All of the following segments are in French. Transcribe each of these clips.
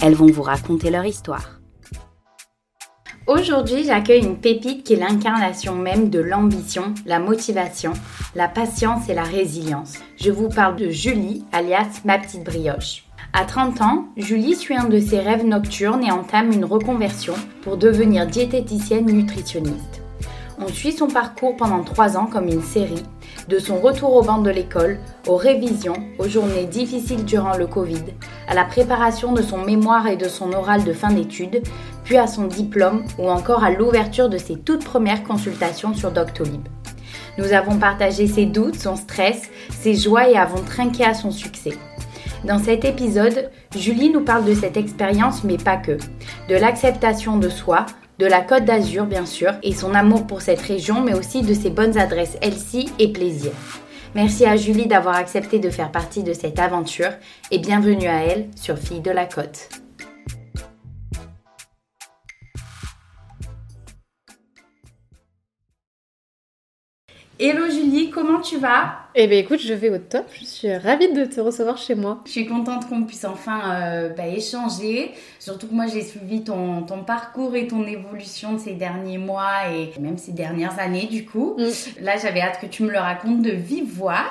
elles vont vous raconter leur histoire. Aujourd'hui, j'accueille une pépite qui est l'incarnation même de l'ambition, la motivation, la patience et la résilience. Je vous parle de Julie, alias ma petite brioche. À 30 ans, Julie suit un de ses rêves nocturnes et entame une reconversion pour devenir diététicienne nutritionniste. On suit son parcours pendant 3 ans comme une série, de son retour au banc de l'école, aux révisions, aux journées difficiles durant le Covid, à la préparation de son mémoire et de son oral de fin d'études, puis à son diplôme ou encore à l'ouverture de ses toutes premières consultations sur Doctolib. Nous avons partagé ses doutes, son stress, ses joies et avons trinqué à son succès. Dans cet épisode, Julie nous parle de cette expérience, mais pas que. De l'acceptation de soi, de la Côte d'Azur bien sûr, et son amour pour cette région, mais aussi de ses bonnes adresses Elsie et Plaisir. Merci à Julie d'avoir accepté de faire partie de cette aventure et bienvenue à elle sur Fille de la Côte. Hello Julie, comment tu vas? Eh bien écoute, je vais au top, je suis ravie de te recevoir chez moi. Je suis contente qu'on puisse enfin euh, bah, échanger, surtout que moi j'ai suivi ton, ton, parcours et ton évolution de ces derniers mois et même ces dernières années du coup. Mm. Là j'avais hâte que tu me le racontes de vive voix.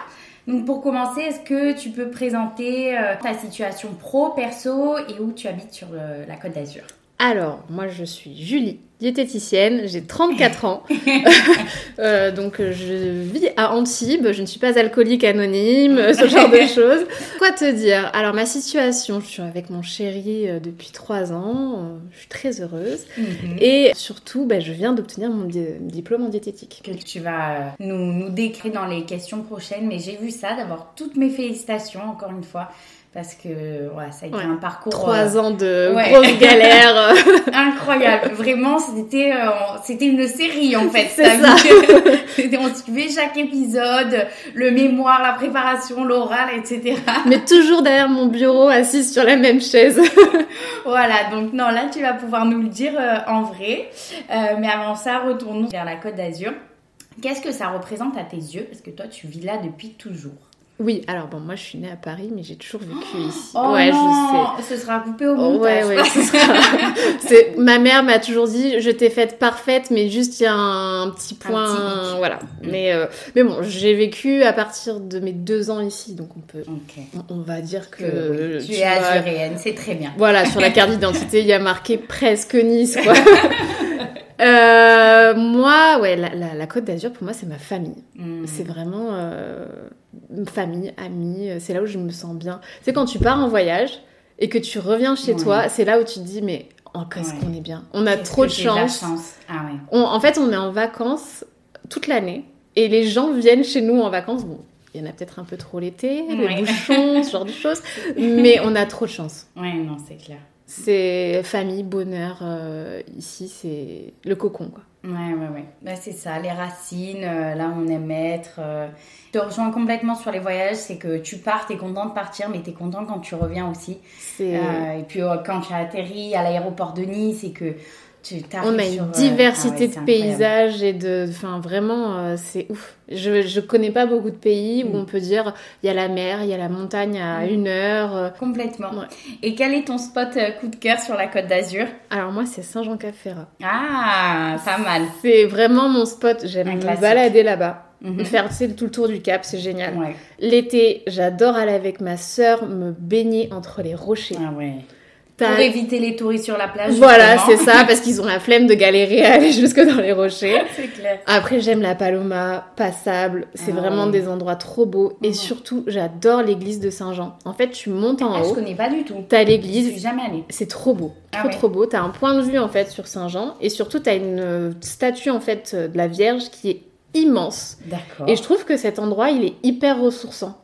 Donc pour commencer, est-ce que tu peux présenter euh, ta situation pro, perso et où tu habites sur la Côte d'Azur? Alors, moi je suis Julie, diététicienne, j'ai 34 ans. euh, donc je vis à Antibes, je ne suis pas alcoolique anonyme, ce genre de choses. Quoi te dire? Alors ma situation, je suis avec mon chéri euh, depuis 3 ans, euh, je suis très heureuse. Mhm. Et surtout, bah, je viens d'obtenir mon diplôme en diététique. Que tu vas euh, nous, nous décrire dans les questions prochaines, mais j'ai vu ça, d'abord toutes mes félicitations encore une fois parce que ça a été un parcours. Trois euh, ans de grosses galères. Incroyable. Vraiment, c'était euh, c'était une série en fait. C'est ça. on suivait chaque épisode, le mémoire, la préparation, l'oral, etc. Mais toujours derrière mon bureau, assise sur la même chaise. voilà. Donc non, là tu vas pouvoir nous le dire euh, en vrai. mais avant ça, retournons vers la Côte d'Azur. Qu'est-ce que ça représente à tes yeux? Parce que toi, tu vis là depuis toujours. Oui, alors bon, moi je suis née à Paris, mais j'ai toujours vécu ici. Oh ouais, non, je sais. Ce sera coupé au montage. Ouais, ouais, ce sera... Ma mère m'a toujours dit, je t'ai faite parfaite, mais juste il y a un petit point, voilà. Mm. Mais euh, mais bon, j'ai vécu à partir de mes deux ans ici, donc on peut, on, va dire que, tu, es azuréenne, c'est très bien. Voilà, sur la carte d'identité, il y a marqué presque Nice, quoi. Euh, moi, ouais, la, la, Côte d'Azur, pour moi, c'est ma famille. Mm. C'est vraiment euh, famille, amis. C'est là où je me sens bien. C'est quand tu pars en voyage et que tu reviens chez toi, c'est là où tu te dis, mais oh, qu'est-ce qu'on est bien? On a trop de chance. Ah, en fait, on est en vacances toute l'année et les gens viennent chez nous en vacances. Bon, il y en a peut-être un peu trop l'été, les bouchons, ce genre de choses, mais on a trop de chance. Ouais, non, c'est clair. C'est famille, bonheur. Euh, ici, c'est le cocon, quoi. Ouais, ouais, ouais. Bah, c'est ça, les racines, euh, là on aime être. Euh. Je te rejoins complètement sur les voyages, c'est que tu pars, t'es content de partir, mais t'es content quand tu reviens aussi. et puis quand tu as atterri à l'aéroport de Nice et que on a une euh, diversité ah de paysages et de. Enfin, vraiment, euh, c'est ouf. Je, je connais pas beaucoup de pays où mm. on peut dire il y a la mer, il y a la montagne à mm. une heure. Euh. Complètement. Et quel est ton spot coup de cœur sur la côte d'Azur? Alors, moi, c'est Saint-Jean-Cap-Ferrat. Ah, pas mal. C'est vraiment mon spot. J'aime me balader là-bas. Mm Faire tout le tour du cap, c'est génial. L'été, j'adore aller avec ma sœur me baigner entre les rochers. Ah ouais. Pour éviter les touristes sur la plage. Voilà, c'est ça, parce qu'ils ont la flemme de galérer à aller jusque dans les rochers. c'est clair. Après, j'aime la Paloma, passable. C'est ah vraiment des endroits trop beaux. Et mhm. surtout, j'adore l'église de Saint-Jean. En fait, tu montes en ah, haut. Je connais pas du tout. T'as l'église. Je suis jamais allée. C'est trop beau. Ah trop, trop beau. T'as un point de vue, en fait, sur Saint-Jean. Et surtout, t'as une euh, statue, en fait, de la Vierge qui est immense. D'accord. Et je trouve que cet endroit, il est hyper ressourçant.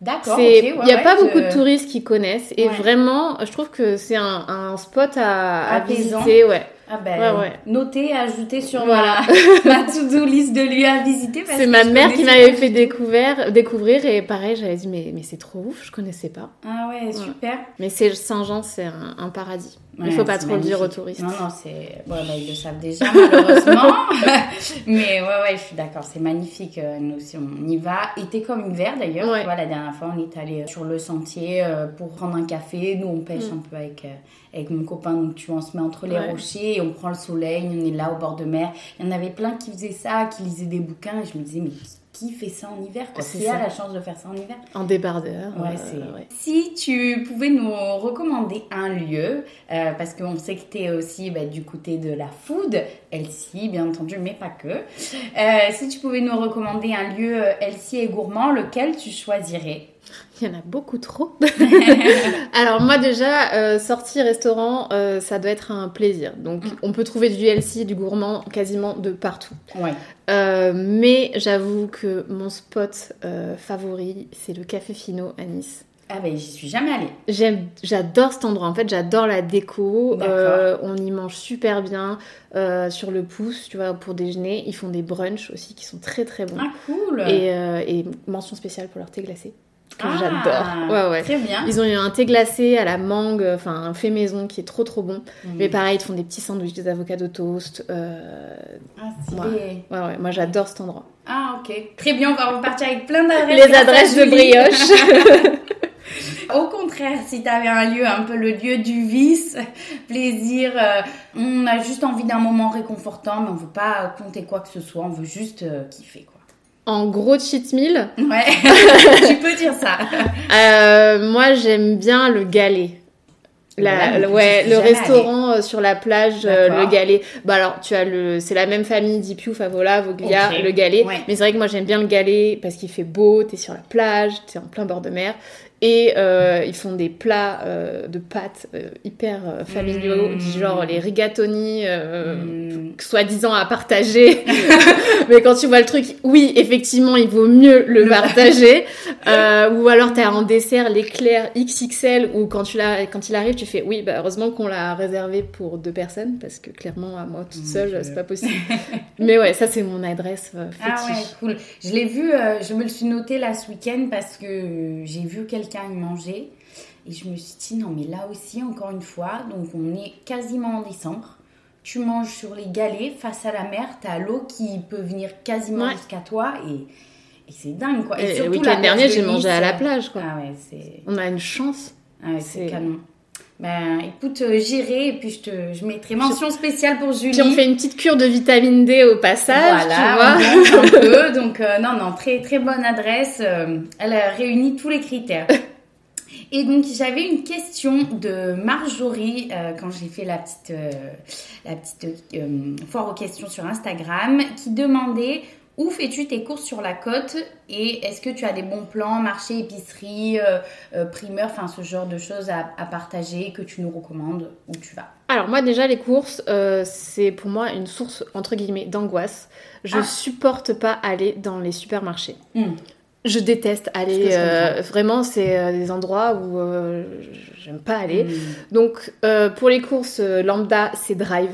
D'accord. Il ouais, n'y a ouais, pas je- beaucoup de touristes qui connaissent et Ouais. vraiment, je trouve que c'est un, un spot à, visiter. Ouais. Ah ben, noter, ajouter sur Voilà. ma, ma to-do list de lieux à visiter. C'est ma mère qui m'avait fait découvrir, découvrir et pareil, j'avais dit mais, mais c'est trop ouf, je connaissais pas. Ah ouais, super. Mais c'est Saint-Jean, c'est un, un paradis. Il Ouais, faut pas trop le dire aux touristes. Non, non, c'est. Bon, bah, ils le savent déjà, malheureusement. Mais ouais, ouais, je suis d'accord, c'est magnifique. euh, Nous aussi, on y va. Été comme hiver d'ailleurs. Ouais. Tu vois, la dernière fois, on est allé sur le sentier euh, pour prendre un café. Nous, on pêche Mm. un peu avec, euh, avec mon copain. Donc, tu vois, on se met entre les Ouais. rochers et on prend le soleil. On est là au bord de mer. Il y en avait plein qui faisaient ça, qui lisaient des bouquins. Et je me disais, mais qui fait ça en hiver quoi Qui a la chance de faire ça en hiver En débardeur. Ouais, euh, ouais. Si tu pouvais nous recommander un lieu, euh, parce qu'on sait que tu es aussi bah, du côté de la food, Elsie, bien entendu, mais pas que. Euh, si tu pouvais nous recommander un lieu Elsie et gourmand, lequel tu choisirais? Il y en a beaucoup trop. Alors moi déjà, euh, sortie restaurant, euh, ça doit être un plaisir. Donc Mm. on peut trouver du LC, du gourmand quasiment de partout. Ouais. Euh, mais j'avoue que mon spot euh, favori, c'est le Café Fino à Nice. Ah ben, j'y suis jamais allée. J'aime, j'adore cet endroit. En fait, j'adore la déco. Euh, on y mange super bien euh, sur le pouce, tu vois, pour déjeuner. Ils font des brunchs aussi qui sont très très bons. Ah, cool Et, euh, et mention spéciale pour leur thé glacé que Ah, j'adore. Ouais ouais. Très bien. Ils ont eu un thé glacé à la mangue, enfin un fait maison qui est trop trop bon. Mais pareil, ils te font des petits sandwichs, des avocats de toast. euh, Ah. Ouais, ouais, moi j'adore cet endroit. Ah, ok. Très bien, on va repartir avec plein d'adresses. Les adresses de brioche. Au contraire, si tu avais un lieu, un peu le lieu du vice, plaisir, euh, on a juste envie d'un moment réconfortant, mais on veut pas compter quoi que ce soit, on veut juste euh, kiffer quoi. En gros cheat meal, Ouais, tu peux dire ça. euh, moi j'aime bien le galet. La- Ouais, le- ouais, restaurant euh, sur la plage, euh, le galet. Bah alors, tu as le, c'est la même famille, Dipiu, Favola, Voglia, le galet. Ouais. Mais c'est vrai que moi j'aime bien le galet parce qu'il fait beau, t'es sur la plage, t'es en plein bord de mer. Et euh, ils font des plats euh, de pâtes euh, hyper familiaux, Mmh. du genre les rigatoni, euh, Mm. soi-disant à partager. Mais quand tu vois le truc, oui, effectivement, il vaut mieux le partager. Ou alors t'as en dessert l'éclair XXL où quand, tu quand il arrive, tu fais oui, bah heureusement qu'on l'a réservé pour deux personnes parce que clairement, à moi toute Mon seule, c'est pas possible. Mais ouais, ça c'est mon adresse euh, Ah ouais, cool. Je l'ai vu, euh, je me le suis noté là ce week-end parce que j'ai vu quelqu'un y manger et je me suis dit non mais là aussi encore une fois, donc on est quasiment en décembre. Tu manges sur les galets face à la mer, t'as l'eau qui peut venir quasiment Ouais. jusqu'à toi et, et c'est dingue quoi. Et, le surtout la week-end dernier, de j'ai mangé à la plage, quoi. Ah ouais, c'est On a une chance. ah ouais, c'est C'est- canon. Ben écoute, euh, j'irai et puis je te je mettrai mention spéciale pour Julie. Puis on fait une petite cure de vitamine D au passage, Voilà, tu vois. on un peu. Donc, euh, non, non, très, très bonne adresse. euh, elle a réuni tous les critères. Et donc, j'avais une question de Marjorie euh, quand j'ai fait la petite, euh, la petite euh, foire aux questions sur Instagram qui demandait où fais-tu tes courses sur la côte et est-ce que tu as des bons plans, marché, épicerie, euh, euh, primeur, enfin ce genre de choses à, à partager que tu nous recommandes où tu vas? Alors moi déjà les courses, euh, c'est pour moi une source entre guillemets d'angoisse. Je Ah. supporte pas aller dans les supermarchés. Hmm. Je déteste aller. je euh, vraiment, c'est des endroits où j'aime pas aller. Hmm. Donc pour les courses lambda, c'est drive.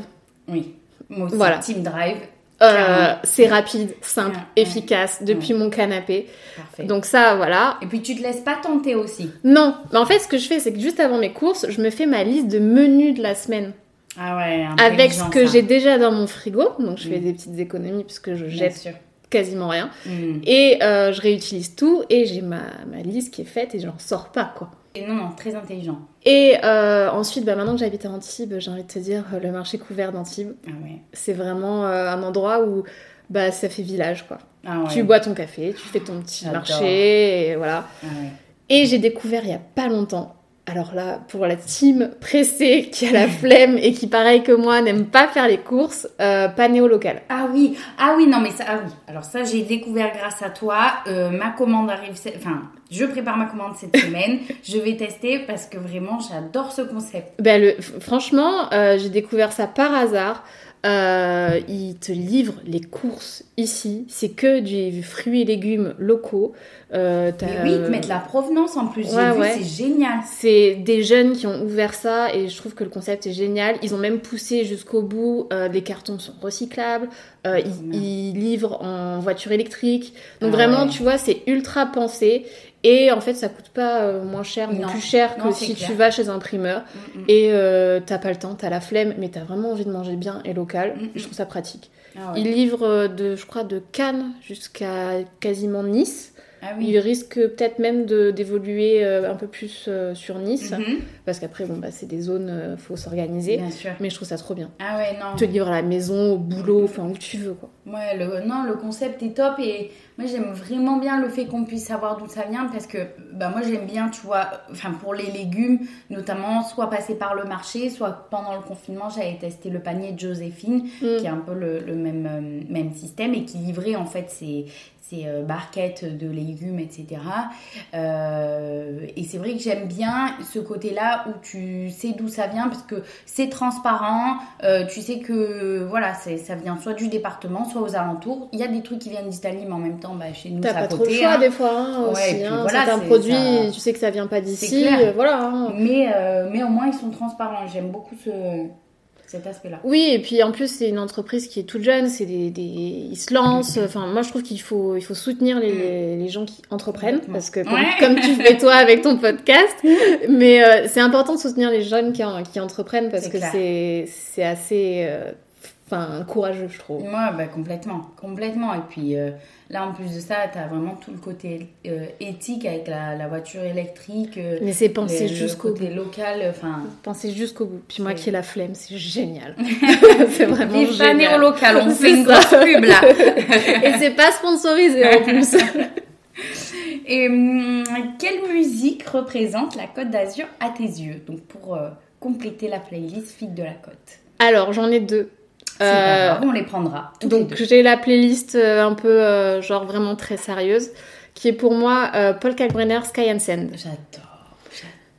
Oui, moi aussi, Voilà. Team Drive, Euh, c'est rapide, simple, Ouais, ouais. efficace depuis mon canapé. parfait. Donc ça, voilà. Et puis tu te laisses pas tenter aussi. Non, mais en fait, ce que je fais, c'est que juste avant mes courses, je me fais ma liste de menus de la semaine. Ah ouais, avec ce que j'ai déjà dans mon frigo. Donc je fais Mm. des petites économies puisque je jette sûr. quasiment rien. Mm. Et euh, je réutilise tout et j'ai ma, ma liste qui est faite et j'en sors pas quoi. Et non, non, très intelligent. Et euh, ensuite, bah, maintenant que j'habite à Antibes, j'ai envie de te dire, euh, le marché couvert d'Antibes, Ah ouais. c'est vraiment euh, un endroit où bah, ça fait village quoi. Ah ouais. Tu bois ton café, tu fais ton petit marché et voilà. Ah ouais. Et j'ai découvert il y a pas longtemps. Alors là, pour la team pressée qui a la flemme et qui, pareil que moi, n'aime pas faire les courses, euh, panéo local. Ah oui, ah oui, non mais ça, ah oui. Alors ça, j'ai découvert grâce à toi. Euh, ma commande arrive, enfin, je prépare ma commande cette semaine. je vais tester parce que vraiment, j'adore ce concept. Ben, le, franchement, euh, j'ai découvert ça par hasard. Euh, ils te livrent les courses ici. C'est que du fruits et légumes locaux. Euh, Mais oui, ils te mettent la provenance en plus. C'est génial. C'est des jeunes qui ont ouvert ça et je trouve que le concept est génial. Ils ont même poussé jusqu'au bout. Euh, les cartons sont recyclables. Euh, ils, livrent en voiture électrique. Donc ah vraiment, tu vois, c'est ultra pensé. Et en fait, ça coûte pas euh, moins cher, mais plus cher que si tu vas chez un primeur. Mm, mm. Et euh, t'as pas le temps, t'as la flemme, mais t'as vraiment envie de manger bien et local. Mm, je trouve ça pratique. Ah Ils livrent euh, de, je crois, de Cannes jusqu'à quasiment Nice. Ah il risque peut-être même d'évoluer euh, un peu plus euh, sur Nice, mhm. parce qu'après, bon, bah, c'est des zones, il faut s'organiser. Mais je trouve ça trop bien. Ah ouais, non. Te livre à la maison, au boulot, enfin où tu veux, quoi. Ouais, le, non, le concept est top et moi j'aime vraiment bien le fait qu'on puisse savoir d'où ça vient parce que bah, moi j'aime bien, tu vois, enfin pour les légumes, notamment soit passer par le marché, soit pendant le confinement, j'avais testé le panier de Joséphine, mm. qui est un peu le, le même, euh, même système et qui livrait en fait ses, euh, barquettes de légumes, etc. Euh, et c'est vrai que j'aime bien ce côté-là où tu sais d'où ça vient parce que c'est transparent. Euh, tu sais que voilà, ça vient soit du département, soit aux alentours. Il y a des trucs qui viennent d'Italie, mais en même temps, bah, chez nous, T'as pas trop le choix hein. des fois hein, aussi. Hein. Voilà, produit, tu sais que ça vient pas d'ici. Voilà. Hein. Mais, mais au moins, ils sont transparents. J'aime beaucoup ce cet aspect-là. Oui, et puis en plus, c'est une entreprise qui est toute jeune, c'est des, des, ils se lancent. Enfin, moi, je trouve qu'il faut, il faut soutenir les, les gens qui entreprennent, parce que comme, tu fais toi avec ton podcast, mais euh, c'est important de soutenir les jeunes qui, qui entreprennent parce que c'est, c'est assez, euh, enfin, courageux, je trouve. Moi, bah, complètement, complètement. Et puis euh, là, en plus de ça, tu as vraiment tout le côté euh, éthique avec la, voiture électrique. Euh, Mais c'est pensé jusqu'au bout. local, enfin. Penser jusqu'au bout. Puis moi qui ai la flemme, c'est génial. c'est vraiment génial. au local, on fait une grosse pub là. Et c'est pas sponsorisé en plus. Et hum, quelle musique représente la Côte d'Azur à tes yeux? Donc pour compléter la playlist Fille de la Côte. Alors j'en ai deux. Euh, on les prendra. Donc j'ai la playlist euh, un peu euh, genre vraiment très sérieuse qui est pour moi Paul Kalkbrenner Sky and Sand. J'adore.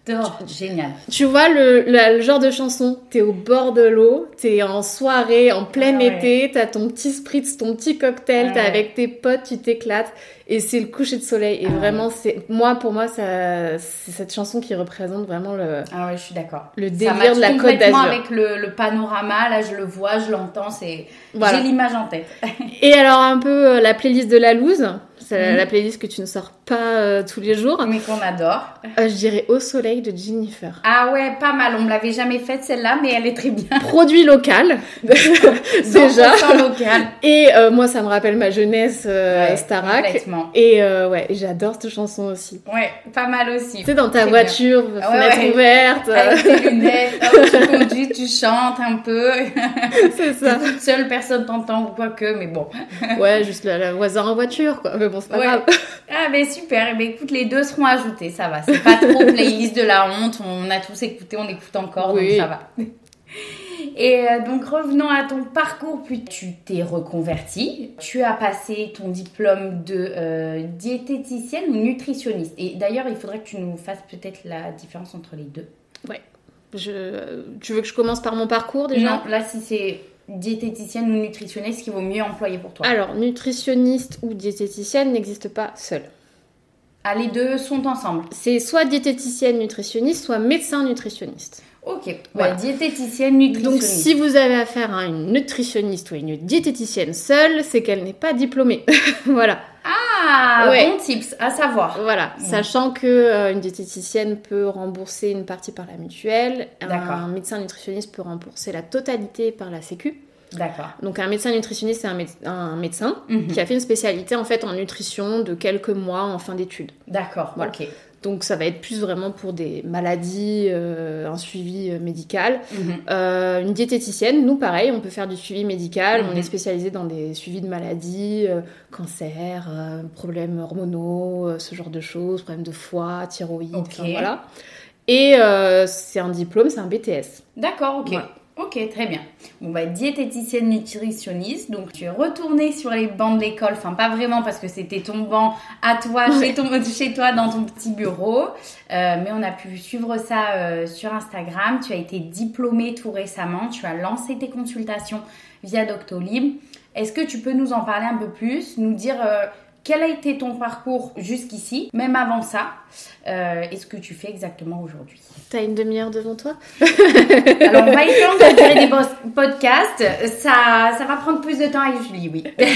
J'adore, génial. Tu vois le, le, genre de chanson, t'es au bord de l'eau, t'es en soirée, en plein ah été, t'as ton petit spritz, ton petit cocktail, ah t'es avec tes potes, tu t'éclates et c'est le coucher de soleil. Et ah vraiment c'est moi pour moi ça c'est cette chanson qui représente vraiment le ah ouais je suis d'accord. le délire de la Côte d'Azur. avec le, le, panorama là je le vois je l'entends c'est j'ai l'image en tête. Et alors un peu euh, la playlist de la loose c'est la playlist que tu ne sors pas euh, tous les jours. Mais qu'on adore. Euh, je dirais Au soleil de Jennifer. Ah ouais, pas mal. On me l'avait jamais faite celle-là, mais elle est très bien. Produit local. déjà. local. Et euh, moi, ça me rappelle ma jeunesse ouais, Starac. Et ouais, j'adore cette chanson aussi. Ouais, pas mal aussi. Tu sais, dans ta voiture, ah fenêtre ouverte. Avec tes lunettes, tu conduis, tu chantes un peu. C'est ça. toute seule, personne t'entend ou quoi que, mais bon. ouais, juste la, voisin en voiture, quoi bon, c'est pas grave. Ah, mais super. Eh ben, écoute, les deux seront ajoutés, ça va. C'est pas trop playlist de la honte. On a tous écouté, on écoute encore, donc ça va. Et euh, donc revenons à ton parcours, puis tu t'es reconverti, tu as passé ton diplôme de euh, diététicienne ou nutritionniste. Et d'ailleurs, il faudrait que tu nous fasses peut-être la différence entre les deux. Ouais. Je... Tu veux que je commence par mon parcours déjà? Non, là si c'est diététicienne ou nutritionniste qui vaut mieux employer pour toi Alors, nutritionniste ou diététicienne n'existe pas seul. Ah, les deux sont ensemble C'est soit diététicienne nutritionniste, soit médecin nutritionniste. Ok, voilà. diététicienne nutritionniste. Donc si vous avez affaire à une nutritionniste ou une diététicienne seule, c'est qu'elle n'est pas diplômée. voilà. Ah, bon tips, à savoir. Voilà, sachant que euh, une diététicienne peut rembourser une partie par la mutuelle, un médecin nutritionniste peut rembourser la totalité par la Sécu. D'accord. Donc un médecin nutritionniste, c'est un, médecin mhm. qui a fait une spécialité en fait en nutrition de quelques mois en fin d'études. D'accord. Voilà. Ok. Donc ça va être plus vraiment pour des maladies, euh, un suivi euh, médical. Mhm. Euh, une diététicienne, nous pareil, on peut faire du suivi médical. On mhm. est spécialisé dans des suivis de maladies, cancer, problèmes hormonaux, ce genre de choses, problèmes de foie, thyroïde, voilà. Et c'est un diplôme, c'est un BTS. D'accord, ok. Ok, très bien. Bon, bah, diététicienne nutritionniste, donc tu es retournée sur les bancs de l'école, enfin pas vraiment parce que c'était ton banc à toi, chez, ton, chez toi, dans ton petit bureau, euh, mais on a pu suivre ça euh, sur Instagram. Tu as été diplômée tout récemment, tu as lancé tes consultations via Doctolib. Est-ce que tu peux nous en parler un peu plus, nous dire euh, quel a été ton parcours jusqu'ici, même avant ça, euh, et ce que tu fais exactement aujourd'hui T'as une demi-heure devant toi Alors, on va étendre la durée des podcasts. Ça, ça va prendre plus de temps avec Julie, oui.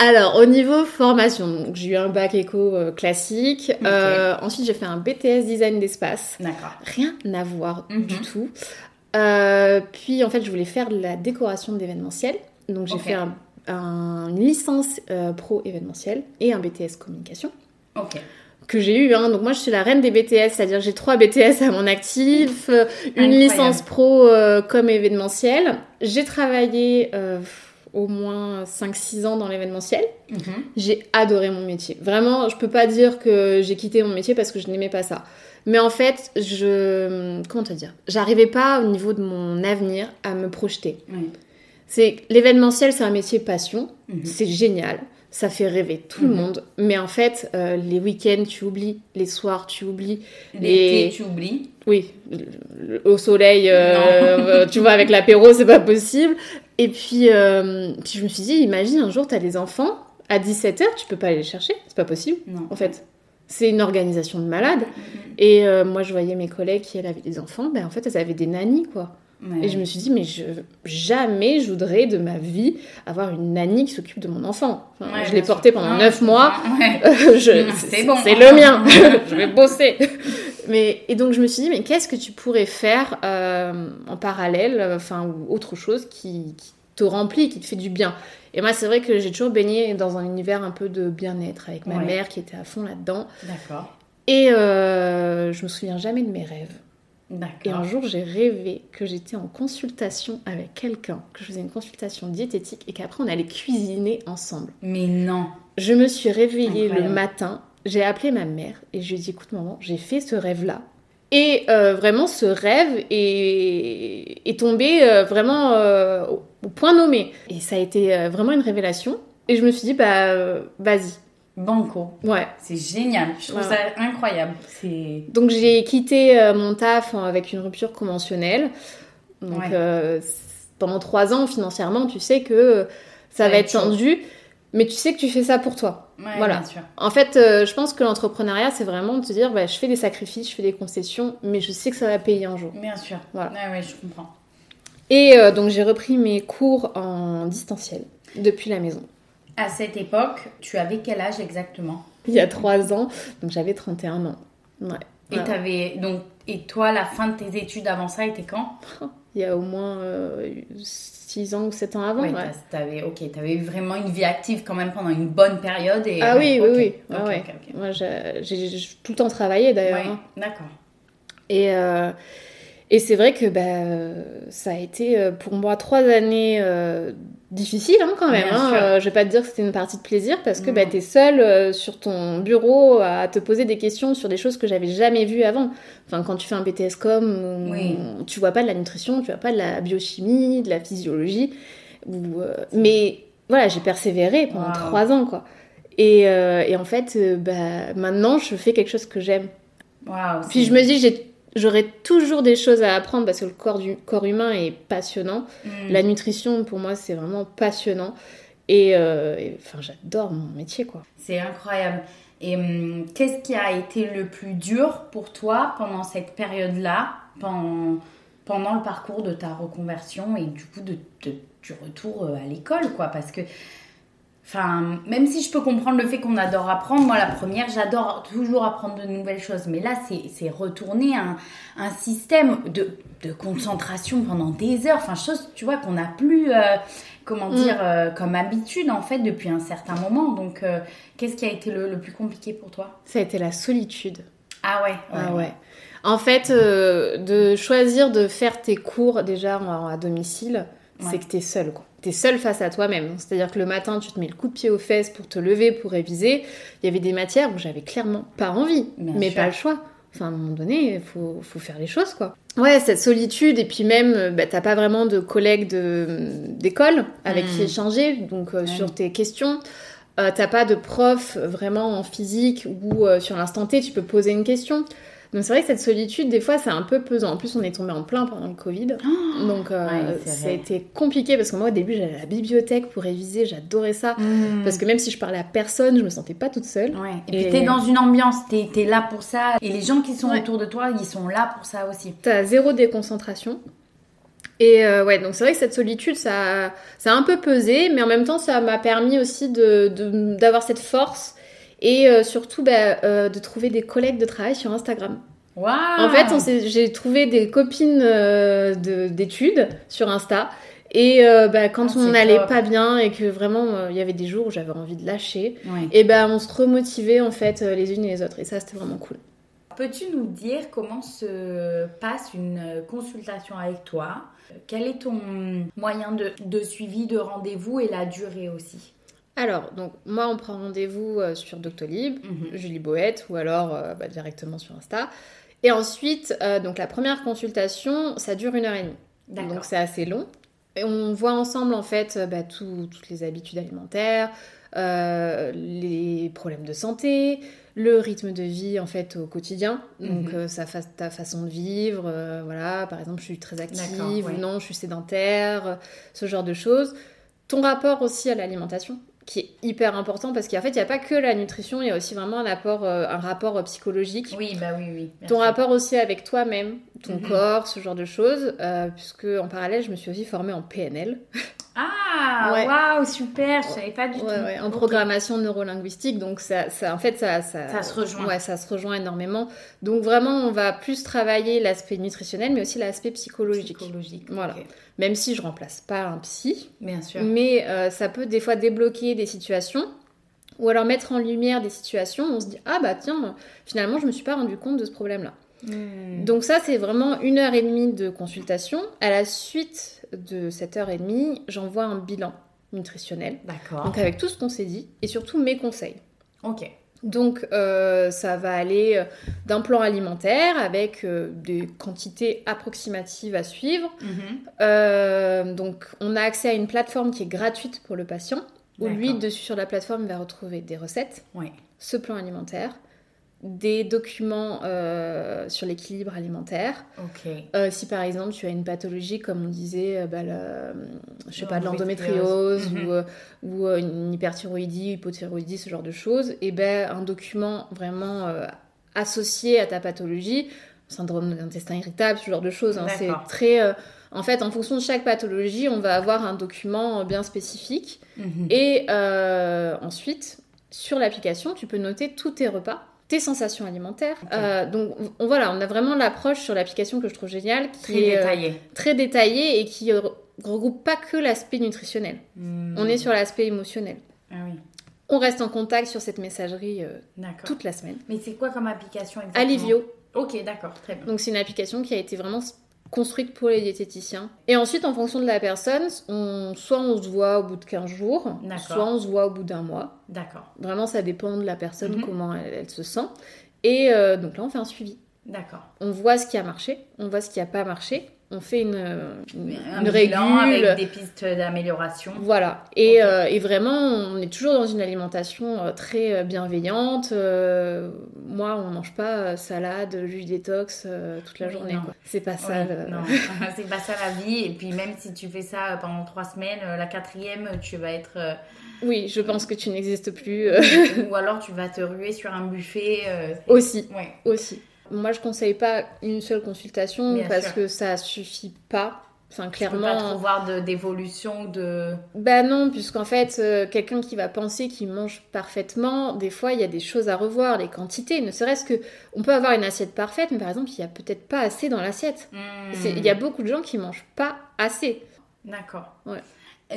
Alors, au niveau formation, j'ai eu un bac éco euh, classique. Euh, ensuite, j'ai fait un BTS design d'espace. D'accord. Rien à voir Mhm. du tout. Euh, puis, en fait, je voulais faire de la décoration d'événementiel. Donc, j'ai fait un- une licence euh, pro événementiel et un BTS communication. Ok. que j'ai eu. Hein. Donc moi, je suis la reine des BTS, c'est-à-dire j'ai trois BTS à mon actif, euh, une Incroyable. licence pro euh, comme événementiel. J'ai travaillé euh, au moins 5-6 ans dans l'événementiel. Mhm. J'ai adoré mon métier. Vraiment, je peux pas dire que j'ai quitté mon métier parce que je n'aimais pas ça. Mais en fait, je... Comment te dire? J'arrivais pas au niveau de mon avenir à me projeter. Oui. C'est l'événementiel, c'est un métier passion. Mhm. C'est génial. Ça fait rêver tout le Mhm. monde. Mais en fait, euh, les week-ends, tu oublies. Les soirs, tu oublies. L'été, Les- tu oublies. Oui, le- le- au soleil, euh, euh, tu vois, avec l'apéro, c'est pas possible. Et puis, euh, puis je me suis dit, imagine un jour, t'as des enfants, à 17h, tu peux pas aller les chercher. C'est pas possible, Non. en fait. C'est une organisation de malade. Mhm. Et moi, je voyais mes collègues qui, elles, avaient des enfants, ben en fait, elles avaient des nannies, quoi. Ouais. Et je me suis dit, mais je, jamais je voudrais de ma vie avoir une nanny qui s'occupe de mon enfant. Enfin, Ouais, je l'ai porté sûr. pendant Non, 9 je mois. Ouais. Euh, c'est c'est bon. c'est le mien. je vais bosser. Mais et donc je me suis dit mais qu'est-ce que tu pourrais faire euh, en parallèle, enfin ou autre chose qui, qui te remplit, qui te fait du bien? Et moi c'est vrai que j'ai toujours baigné dans un univers un peu de bien-être avec ma mère qui était à fond là-dedans. D'accord. Et euh, je me souviens jamais de mes rêves. Et un jour, j'ai rêvé que j'étais en consultation avec quelqu'un, que je faisais une consultation diététique et qu'après on allait cuisiner ensemble. Mais non. Je me suis réveillée Incroyable. le matin, j'ai appelé ma mère et je lui ai dit écoute maman, j'ai fait ce rêve-là. Et euh, vraiment, ce rêve est, est tombé euh, vraiment euh, au, point nommé. Et ça a été vraiment une révélation. Et je me suis dit bah vas-y, Banco. ouais. C'est génial. Je trouve Ouais. ça incroyable. Donc j'ai quitté euh, mon taf avec une rupture conventionnelle. Donc Ouais. euh, pendant trois ans financièrement, tu sais que ça, Ça va être tendu, mais tu sais que tu fais ça pour toi. Ouais, Voilà. bien sûr. En fait, euh, je pense que l'entrepreneuriat, c'est vraiment de te dire, bah, je fais des sacrifices, je fais des concessions, mais je sais que ça va payer un jour. Bien sûr. Voilà. Ouais, je comprends. Et donc j'ai repris mes cours en distanciel depuis la maison. À cette époque, tu avais quel âge exactement? Il y a trois ans, donc j'avais 31 ans. Ouais. Et donc et toi la fin de tes études avant ça était quand? Il y a au moins 6 ans ou 7 ans avant. Ouais, ouais. t'avais ok, t'avais eu vraiment une vie active quand même pendant une bonne période et Ah oui, oui, oui. Ouais, Ok, ouais. ok, ok. Moi, j'ai tout le temps travaillé d'ailleurs. Hein. d'accord. Et, euh, et c'est vrai que bah, euh, ça a été euh, pour moi trois années euh, difficiles hein, quand même. Hein. Euh, je vais pas te dire que c'était une partie de plaisir parce que bah, tu es seule euh, sur ton bureau à te poser des questions sur des choses que j'avais jamais vues avant. Enfin, quand tu fais un BTS com, Oui. tu vois pas de la nutrition, tu vois pas de la biochimie, de la physiologie. Ou, euh, mais voilà, j'ai persévéré pendant Wow. trois ans quoi. Et, euh, et en fait, bah, maintenant, je fais quelque chose que j'aime. Puis je me dis, j'ai- j'aurai toujours des choses à apprendre parce que le corps, du, corps humain est passionnant. Hmm. La nutrition, pour moi, c'est vraiment passionnant. Et, euh, et, enfin, j'adore mon métier, quoi. C'est incroyable. Et hum, qu'est-ce qui a été le plus dur pour toi pendant cette période-là, pendant, pendant le parcours de ta reconversion et du coup de, de- du retour euh, à l'école, quoi? Parce que, enfin, même si je peux comprendre le fait qu'on adore apprendre, moi la première, j'adore toujours apprendre de nouvelles choses. Mais là, c'est c'est retourner un, un système de, de concentration pendant des heures, enfin, chose, tu vois, qu'on n'a plus. euh, comment Mm. dire, euh, comme habitude en fait depuis un certain moment. Donc, euh, qu'est-ce qui a été le, le plus compliqué pour toi? Ça a été la solitude. Ah ouais, Ah ouais. En fait, de choisir de faire tes cours déjà à domicile, Ouais. c'est que t'es seule, quoi. T'es seule face à toi-même. C'est-à-dire que le matin, tu te mets le coup de pied aux fesses pour te lever, pour réviser. Il y avait des matières où j'avais clairement pas envie, Bien mais sûr. pas le choix. Enfin, à un moment donné, il faut, faut, faire les choses, quoi. Ouais, cette solitude, et puis même, bah, t'as pas vraiment de collègues d'école avec qui hmm. échanger, donc sur tes questions. Euh, t'as pas de prof vraiment en physique ou sur l'instant T, tu peux poser une question. Donc c'est vrai que cette solitude, des fois, c'est un peu pesant. En plus, on est tombé en plein pendant le Covid. Oh donc euh, ça a été compliqué parce que moi, au début, j'allais à la bibliothèque pour réviser. J'adorais ça. Mmh. Parce que même si je parlais à personne, je me sentais pas toute seule. Et, puis t'es dans une ambiance, t'es es là pour ça. Et les gens qui sont autour de toi, ils sont là pour ça aussi. T'as zéro déconcentration. Et euh, ouais, donc c'est vrai que cette solitude, ça, ça a un peu pesé, mais en même temps, ça m'a permis aussi d'avoir de, d'avoir cette force et euh, surtout bah, euh, de trouver des collègues de travail sur Instagram. Wow. En fait, j'ai trouvé des copines euh, d'études sur Insta. Et bah, quand ah, on n'allait pas bien et que vraiment il y avait des jours où j'avais envie de lâcher, et ben on se remotivait en fait les unes et les autres. Et ça, c'était vraiment cool. Peux-tu nous dire comment se passe une consultation avec toi? Quel est ton moyen de, de suivi, de rendez-vous et la durée aussi? Alors, donc moi, on prend rendez-vous euh, sur Doctolib, mhm. Julie Boët, ou alors euh, bah, directement sur Insta. Et ensuite, euh, donc la première consultation, ça dure une heure et demie. Donc c'est assez long. Et on voit ensemble en fait bah, toutes les habitudes alimentaires, les problèmes de santé, le rythme de vie en fait au quotidien, donc mhm. ta façon de vivre, voilà, par exemple je suis très active ou non, je suis sédentaire, ce genre de choses. Ton rapport aussi à l'alimentation, qui est hyper important parce qu'en fait, il n'y a pas que la nutrition, il y a aussi vraiment un, apport, euh, un rapport euh, psychologique. Oui, bah oui, oui. Ton rapport aussi avec toi-même, ton mhm. corps, ce genre de choses. Euh, puisque en parallèle, je me suis aussi formée en PNL. Ah, waouh, super, je savais pas du tout. en programmation neurolinguistique, donc ça, ça en fait, ça, ça, ça, se rejoint. Ouais, ça se rejoint énormément. Donc vraiment, on va plus travailler l'aspect nutritionnel, mais aussi l'aspect psychologique. Psychologique. Voilà. Même si je remplace pas un psy. Bien sûr. Mais euh, ça peut des fois débloquer des situations. Ou alors mettre en lumière des situations où on se dit Ah bah tiens, finalement je me suis pas rendu compte de ce problème-là. Hmm. Donc ça c'est vraiment une heure et demie de consultation. À la suite de cette heure et demie, j'envoie un bilan nutritionnel. D'accord. Donc avec tout ce qu'on s'est dit et surtout mes conseils. Ok. Donc euh, ça va aller euh, d'un plan alimentaire avec euh, des quantités approximatives à suivre. Mhm. donc on a accès à une plateforme qui est gratuite pour le patient, où lui, dessus sur la plateforme, il va retrouver des recettes, ce plan alimentaire, des documents euh, sur l'équilibre alimentaire. Euh, si par exemple tu as une pathologie, comme on disait, euh, bah, je sais pas, de l'endométriose ou, une hyperthyroïdie, hypothyroïdie, ce genre de choses, et ben un document vraiment associé à ta pathologie, syndrome d'intestin irritable, ce genre de choses. Hein, c'est très. en fait, en fonction de chaque pathologie, on va avoir un document bien spécifique. Mhm. Et ensuite, sur l'application, tu peux noter tous tes repas tes sensations alimentaires. Euh, donc on, voilà, on a vraiment l'approche sur l'application que je trouve géniale, qui très est détaillée. Euh, très détaillée et qui regroupe pas que l'aspect nutritionnel. Hmm. On est sur l'aspect émotionnel. Ah oui. On reste en contact sur cette messagerie euh, toute la semaine. Mais c'est quoi comme application exactement? Alivio. Ok, d'accord, très bien. Donc c'est une application qui a été vraiment construite pour les diététiciens. Et ensuite, en fonction de la personne, on, soit on se voit au bout de 15 jours, soit on se voit au bout d'un mois. D'accord. Vraiment, ça dépend de la personne, mhm. comment elle, se sent. Et euh, donc là, on fait un suivi. D'accord. On voit ce qui a marché, on voit ce qui n'a pas marché on fait une, une, un bilan avec des pistes d'amélioration. Voilà. Et, euh, et, vraiment, on est toujours dans une alimentation euh, très euh, bienveillante. moi, on mange pas salade, jus détox toute la journée. C'est pas ça. Non, c'est pas ça la vie. Et puis même si tu fais ça pendant trois semaines, la quatrième, tu vas être... Oui, je pense que tu n'existes plus. Ou alors tu vas te ruer sur un buffet. aussi. Ouais. Aussi. Moi, je conseille pas une seule consultation parce que ça suffit pas. Enfin, clairement. Tu peux pas trop voir d'évolution de. Bah non, puisqu'en fait, euh, quelqu'un qui va penser qu'il mange parfaitement, des fois, il y a des choses à revoir, les quantités. Ne serait-ce que, on peut avoir une assiette parfaite, mais par exemple, il y a peut-être pas assez dans l'assiette. Hmm. Il y a beaucoup de gens qui mangent pas assez. D'accord. Ouais.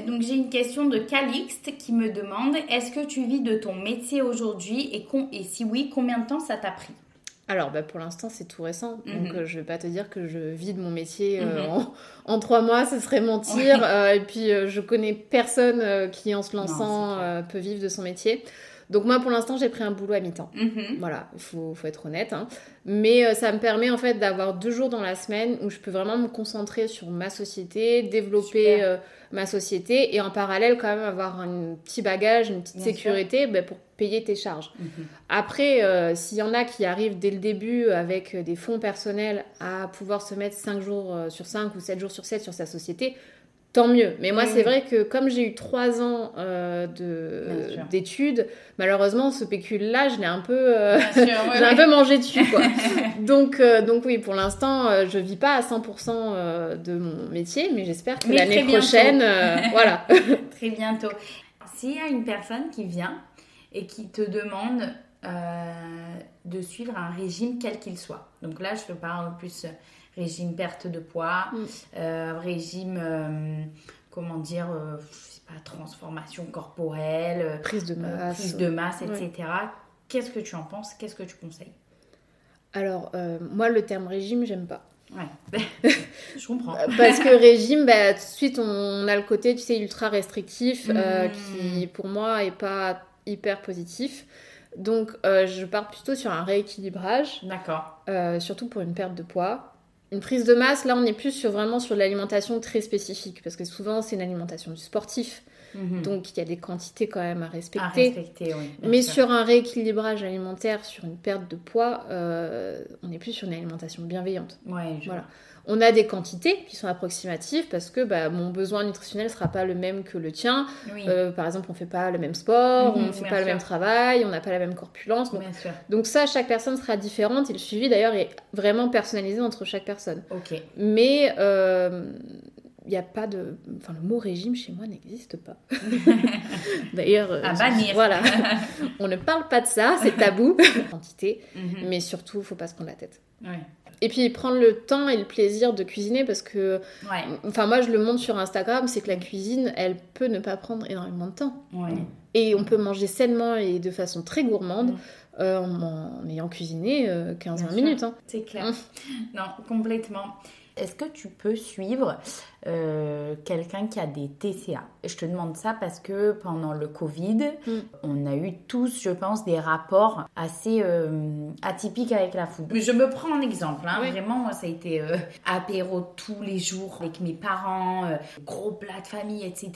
Donc j'ai une question de Calixte qui me demande est-ce que tu vis de ton métier aujourd'hui et, et si oui, combien de temps ça t'a pris? Alors, bah, pour l'instant, c'est tout récent. Donc, mhm. euh, je vais pas te dire que je vis de mon métier euh, mhm. en, trois mois, ce serait mentir. Euh, et puis, je connais personne qui, en se lançant, peut vivre de son métier. Donc moi, pour l'instant, j'ai pris un boulot à mi-temps. Mhm. Voilà, il faut, faut être honnête. hein. Mais euh, ça me permet en fait d'avoir deux jours dans la semaine où je peux vraiment me concentrer sur ma société, développer euh, ma société et en parallèle quand même avoir un petit bagage, une petite Bien sécurité ben, pour payer tes charges. Mhm. Après, euh, s'il y en a qui arrivent dès le début avec des fonds personnels à pouvoir se mettre 5 jours sur 5 ou 7 jours sur 7 sur sa société, tant mieux. Mais moi, Oui, c'est oui. vrai que comme j'ai eu 3 ans euh, de- d'études, malheureusement, ce pécule-là, je l'ai un peu... euh, sûr, ouais, j'ai un peu mangé dessus, quoi. donc, euh, donc oui, pour l'instant, euh, je vis pas à 100% euh, de mon métier, mais j'espère que Mais l'année prochaine, voilà. Très bientôt. S'il y a une personne qui vient et qui te demande de suivre un régime quel qu'il soit. Donc là, je te parle plus régime perte de poids, Mm. euh, régime, euh, comment dire, euh, je sais pas, transformation corporelle, euh, Prise de masse. prise de masse, Ouais. etc. Qu'est-ce que tu en penses? Qu'est-ce que tu conseilles? Alors, moi, le terme régime, j'aime pas. Ouais, je comprends. Parce que régime, bah, tout de suite, on a le côté, tu sais, ultra restrictif, Mm. qui, pour moi, est pas hyper positif. Donc, je pars plutôt sur un rééquilibrage, D'accord. surtout pour une perte de poids. Une prise de masse, là, on est plus sur vraiment sur l'alimentation très spécifique, parce que souvent, c'est une alimentation du sportif. Mhm. Donc, il y a des quantités quand même à à respecter. respecter, oui. Mais sûr. sur un rééquilibrage alimentaire, sur une perte de poids, euh, on est plus sur une alimentation bienveillante. Ouais, je Voilà. On a des quantités qui sont approximatives parce que bah, mon besoin nutritionnel sera pas le même que le tien. Oui, Euh, par exemple, on fait pas le même sport, Mhm, on fait bien pas le même travail, on n'a pas la même corpulence. Donc, donc ça, chaque personne sera différente et le suivi d'ailleurs est vraiment personnalisé entre chaque personne. Ok. Mais euh, il n'y a pas de... Enfin, le mot régime chez moi n'existe pas. d'ailleurs... euh. Voilà. on ne parle pas de ça, c'est tabou. Quantité. Mhm. Mais surtout, faut pas se prendre la tête. Ouais. Et puis prendre le temps et le plaisir de cuisiner parce que, Ouais. enfin moi je le montre sur Instagram, c'est que la cuisine, elle peut ne pas prendre énormément de temps. Ouais. Et on peut manger sainement et de façon très gourmande Mm. euh, en, en ayant cuisiné euh, 15-20 Bien sûr. minutes. hein. C'est clair. Hum. Non, complètement. Est-ce que tu peux suivre euh, quelqu'un qui a des TCA Je te demande ça parce que pendant le Covid, Mm. on a eu tous, je pense, des rapports assez euh, atypiques avec la food. Je me prends un exemple, hein, Oui. vraiment, moi, ça a été euh, apéro tous les jours avec mes parents, gros plat de famille, etc.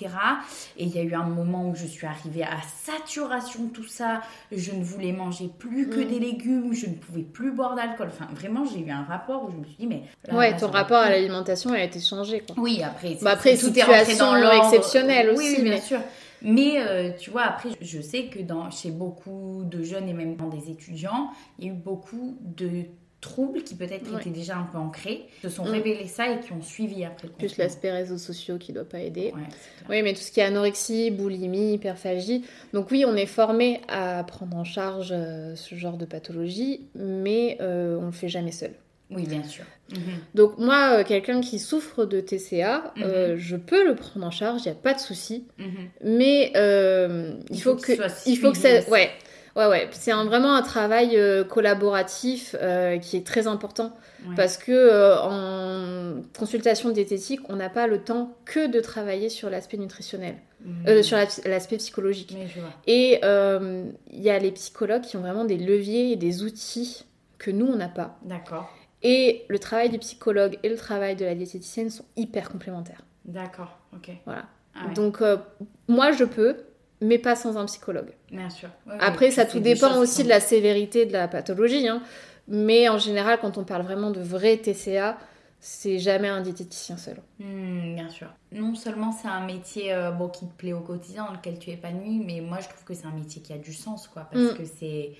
Et il y a eu un moment où je suis arrivée à saturation de tout ça. Je ne voulais manger plus que Mm. des légumes, je ne pouvais plus boire d'alcool. Enfin, vraiment, j'ai eu un rapport où je me suis dit, mais. là, ouais, là, ton rapport à l'alimentation a été changé. Quoi. Oui, après, Bah, après, tout est rentré dans l'ordre. exceptionnelle aussi, oui, bien mais- sûr. Mais euh, tu vois, après, je sais que dans, chez beaucoup de jeunes et même dans des étudiants, il y a eu beaucoup de troubles qui peut-être étaient déjà un peu ancrés, se sont Mm. révélés ça et qui ont suivi après le Plus l'aspect réseaux sociaux qui doit pas aider. Ouais. Oui, mais tout ce qui est anorexie, boulimie, hyperphagie. Donc oui, on est formé à prendre en charge euh, ce genre de pathologie, mais euh, on le fait jamais seul. Oui, bien sûr. Mhm. Donc moi, euh, quelqu'un qui souffre de TCA, Mhm. euh, je peux le prendre en charge, il n'y a pas de souci. Mhm. Mais euh, il, faut, que, il faut que ça, ouais, ouais, ouais. C'est vraiment un travail collaboratif qui est très important Ouais. parce que en consultation diététique, on n'a pas le temps que de travailler sur l'aspect nutritionnel, Mhm. sur la- l'aspect psychologique. Et il y a les psychologues qui ont vraiment des leviers et des outils que nous on n'a pas. D'accord. Et le travail du psychologue et le travail de la diététicienne sont hyper complémentaires. D'accord. Ok. Voilà. Ah ouais. Donc, euh, moi, je peux, mais pas sans un psychologue. Bien sûr. Ouais, Après, ça tout dépend aussi de la sévérité de la pathologie. hein. Mais en général, quand on parle vraiment de vrai TCA, c'est jamais un diététicien seul. Hmm, bien sûr. Non seulement c'est un métier euh, bon, qui te plaît au quotidien, dans lequel tu épanouis, mais moi je trouve que c'est un métier qui a du sens, quoi. Parce Mm. que c'est,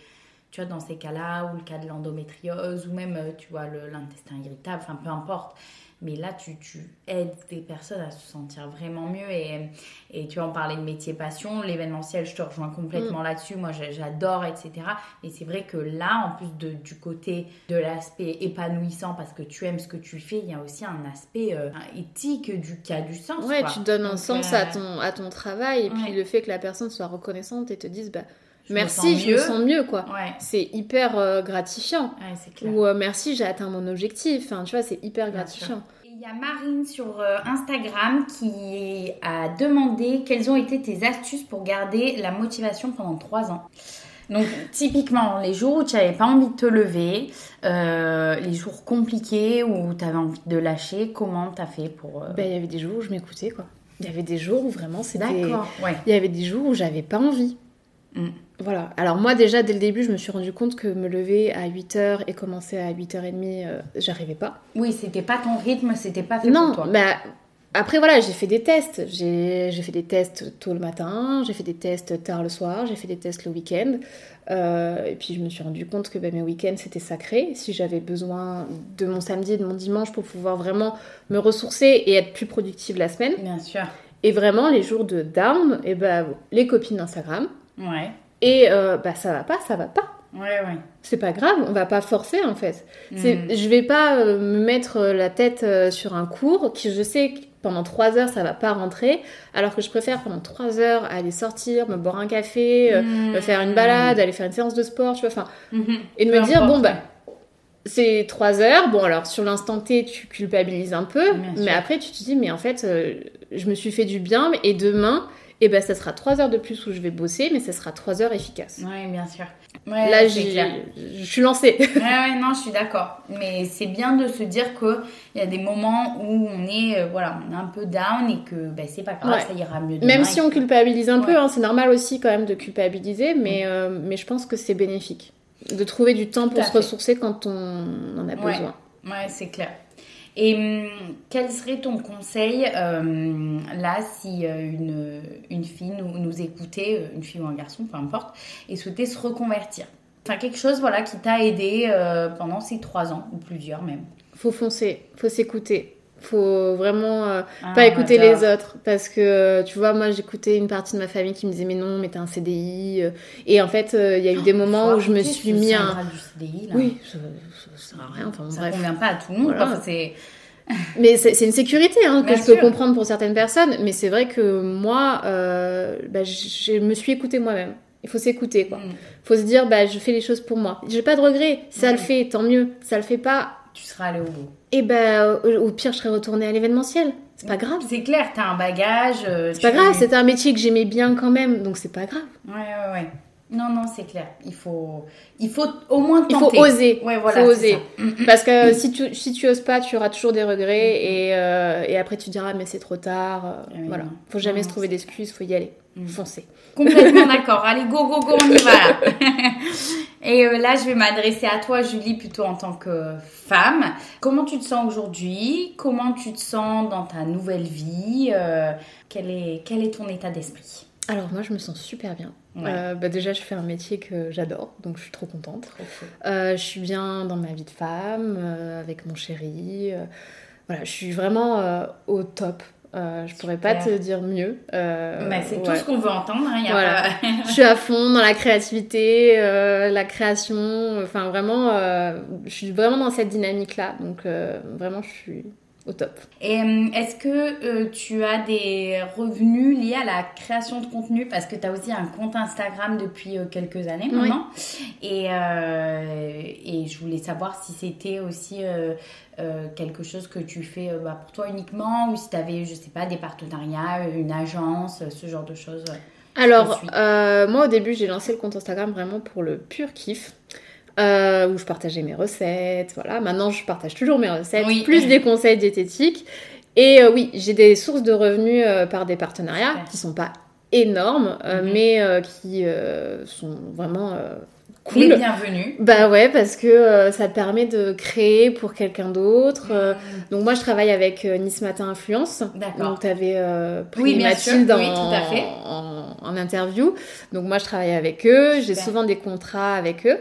tu vois, dans ces cas-là, ou le cas de l'endométriose, ou même, euh, tu vois, l'intestin irritable, enfin peu importe. Mais là, tu, tu aides des personnes à se sentir vraiment mieux. Et, et tu vois, on parlait de métier passion, l'événementiel, je te rejoins complètement Mm. là-dessus. Moi, j'a- j'adore, etc. Et c'est vrai que là, en plus de, du côté de l'aspect épanouissant, parce que tu aimes ce que tu fais, il y a aussi un aspect euh, éthique du, qui a du sens. Ouais, quoi. tu donnes un Donc, sens euh, à, ton, à ton travail. Et puis le fait que la personne soit reconnaissante et te dise bah, je merci, je me sens mieux, quoi. Ouais, C'est hyper euh, gratifiant. ouais c'est clair. Ou euh, merci, j'ai atteint mon objectif. Enfin, tu vois, c'est hyper Bien gratifiant. Il y a Marine sur euh, Instagram qui a demandé quelles ont été tes astuces pour garder la motivation pendant trois ans. Donc typiquement, les jours où tu n'avais pas envie de te lever, euh, les jours compliqués où tu avais envie de lâcher, comment tu as fait pour... Ben, il y avait des jours où je m'écoutais, quoi. Il y avait des jours où vraiment c'était... D'accord, ouais. Il y avait des jours où j'avais pas envie. Mm. Voilà. Alors moi déjà dès le début je me suis rendu compte que me lever à 8h et commencer à 8h30 euh, j'arrivais pas. Oui, c'était pas ton rythme, c'était pas fait Non, pour toi. bah après voilà, j'ai fait des tests. J'ai fait des tests tôt le matin, j'ai fait des tests tard le soir, j'ai fait des tests le week-end. Euh, et puis je me suis rendu compte que bah, mes week-ends c'était sacré. Si j'avais besoin de mon samedi et de mon dimanche pour pouvoir vraiment me ressourcer et être plus productive la semaine. Bien sûr. Et vraiment les jours de down, et ben les copines d'Instagram. Ouais. Et euh, bah ça va pas, ça va pas. Ouais, ouais. C'est pas grave, on va pas forcer en fait. C'est, Mm. Je vais pas euh, me mettre euh, la tête euh, sur un cours qui je sais que pendant trois heures ça va pas rentrer, alors que je préfère pendant trois heures aller sortir, me boire un café, euh, Mm. me faire une balade, aller faire une séance de sport, tu vois, enfin, Mhm. et de Peu me dire importe, bon bah c'est trois heures, bon alors sur l'instant T tu culpabilises un peu, mais après tu te dis mais en fait je me suis fait du bien et demain et ben ça sera trois heures de plus où je vais bosser, mais ça sera trois heures efficaces. Ouais, bien sûr. Ouais, Là je suis lancée. Ouais, ouais, non, je suis d'accord. Mais c'est bien de se dire qu'il y a des moments où on est, euh, voilà, on est un peu down et que ben, c'est pas grave, Ouais. ça ira mieux demain. Même si on culpabilise un peu, hein, c'est normal aussi quand même de culpabiliser, mais, euh, mais je pense que c'est bénéfique. De trouver du temps Tout pour se fait. ressourcer quand on en a besoin. Ouais, c'est clair. Et hum, quel serait ton conseil euh, là si euh, une, une fille nous, nous écoutait, euh, une fille ou un garçon, peu importe, et souhaitait se reconvertir? Enfin, quelque chose voilà, qui t'a aidé euh, pendant ces trois ans, ou plusieurs même. Faut foncer, faut s'écouter. Faut vraiment euh, Ah, pas écouter les autres parce que euh, tu vois moi j'écoutais une partie de ma famille qui me disait mais non mais t'as un CDI euh, et en fait euh, il y a eu des moments où je me suis mis un syndrome du CDI, là. oui ça, ça sert à rien enfin Ça bref convient pas à tout le monde. Voilà. c'est... Mais c'est une sécurité hein, que je peux sûr. comprendre pour certaines personnes, mais c'est vrai que moi, bah, je me suis écoutée moi-même. Il faut s'écouter, quoi. Mm. faut se dire, bah, je fais les choses pour moi. J'ai pas de regrets. Ça Mm. le fait, tant mieux. Ça le fait pas. Tu seras allé au bout. Et ben, au, au pire, je serais retournée à l'événementiel. C'est pas grave. C'est clair, t'as un bagage. euh, C'est pas grave. C'était un métier que j'aimais bien quand même, donc c'est pas grave. Ouais, ouais, ouais. Non, non, c'est clair. Il faut, il faut au moins Il tenter. faut oser. Ouais, voilà. faut oser. ça. Parce que si tu, si tu oses pas, tu auras toujours des regrets et, euh, et après tu diras, mais c'est trop tard. euh, oui, voilà. Faut jamais Non, se trouver d'excuses, faut y aller. Mm. Complètement d'accord. Allez, go, go, go, on y va là. Et euh, là, je vais m'adresser à toi, Julie, plutôt en tant que femme. Comment tu te sens aujourd'hui? Comment tu te sens dans ta nouvelle vie? Euh, quel, est, quel est ton état d'esprit? Alors moi je me sens super bien. Ouais. Euh, bah, déjà je fais un métier que j'adore, donc je suis trop contente. Trop cool. Euh, je suis bien dans ma vie de femme, euh, avec mon chéri. euh, voilà, je suis vraiment euh, au top. Euh, je pourrais pas te dire mieux. Euh, Bah, c'est tout ce qu'on veut entendre. hein, y a Voilà. pas... Je suis à fond dans la créativité, euh, la création. Enfin vraiment, euh, je suis vraiment dans cette dynamique-là. Donc euh, vraiment je suis au top. Et euh, est-ce que euh, tu as des revenus liés à la création de contenu? Parce que tu as aussi un compte Instagram depuis euh, quelques années Oui. maintenant. Et, euh, et je voulais savoir si c'était aussi euh, euh, quelque chose que tu fais euh, bah, pour toi uniquement ou si tu avais, je sais pas, des partenariats, une agence, ce genre de choses. Alors, euh, moi au début, j'ai lancé le compte Instagram vraiment pour le pur kiff. Euh, où je partageais mes recettes, voilà. Maintenant, je partage toujours mes recettes, Oui. plus des conseils diététiques. Et euh, oui, j'ai des sources de revenus euh, par des partenariats Super. qui sont pas énormes, Mhm. mais qui sont vraiment euh, Les cool. bienvenus. Bah ouais, parce que euh, ça te permet de créer pour quelqu'un d'autre. euh, donc moi, je travaille avec euh, Nice Matin Influence. D'accord. Donc tu avais pris Oui. Mathilde Oui, en, tout à fait. en- en interview. Donc moi, je travaille avec eux. J'ai souvent des contrats avec eux.